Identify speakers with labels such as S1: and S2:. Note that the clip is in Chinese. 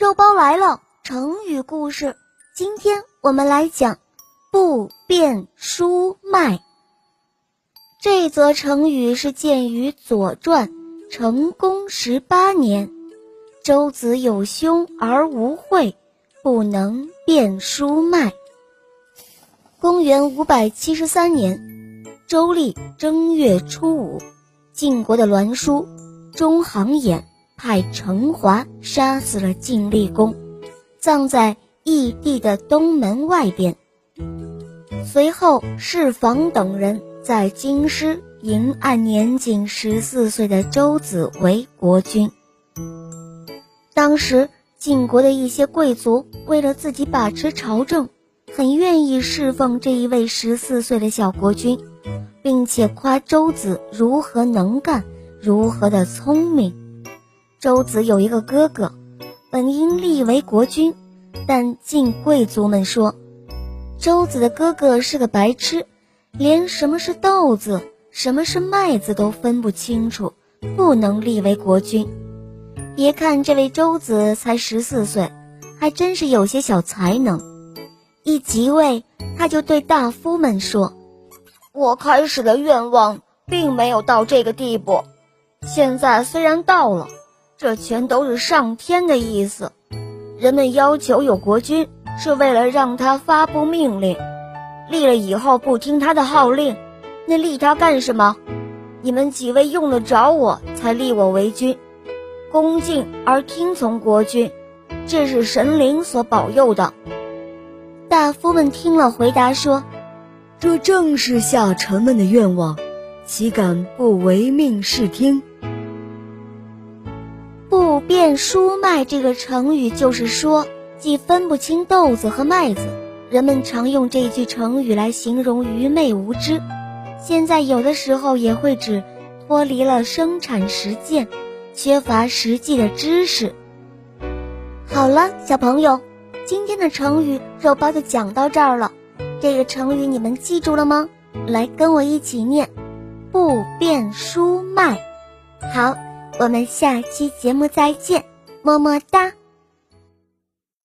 S1: 肉包来了，成语故事。今天我们来讲“不变书卖”。这则成语是见于《左传》成公十八年，周子有兄而无惠，不能变书卖。公元五百七十三年，周历正月初五，晋国的栾书中行衍。派程华杀死了晋厉公，葬在异地的东门外边。随后，释房等人在京师迎按年仅十四岁的周子为国君。当时，晋国的一些贵族为了自己把持朝政，很愿意侍奉这一位十四岁的小国君，并且夸周子如何能干，如何的聪明。周子有一个哥哥，本应立为国君，但晋贵族们说，周子的哥哥是个白痴，连什么是豆子、什么是麦子都分不清楚，不能立为国君。别看这位周子才十四岁，还真是有些小才能。一即位，他就对大夫们说：“我开始的愿望并没有到这个地步，现在虽然到了。”这全都是上天的意思。人们要求有国君，是为了让他发布命令。立了以后不听他的号令，那立他干什么？你们几位用得着我才立我为君，恭敬而听从国君，这是神灵所保佑的。大夫们听了，回答说：“
S2: 这正是下臣们的愿望，岂敢不唯命是听？”
S1: 变书脉这个成语就是说，既分不清豆子和麦子。人们常用这句成语来形容愚昧无知。现在有的时候也会指脱离了生产实践，缺乏实际的知识。好了，小朋友，今天的成语肉包就讲到这儿了。这个成语你们记住了吗？来跟我一起念：不变书脉。好。我们下期节目再见，么么哒。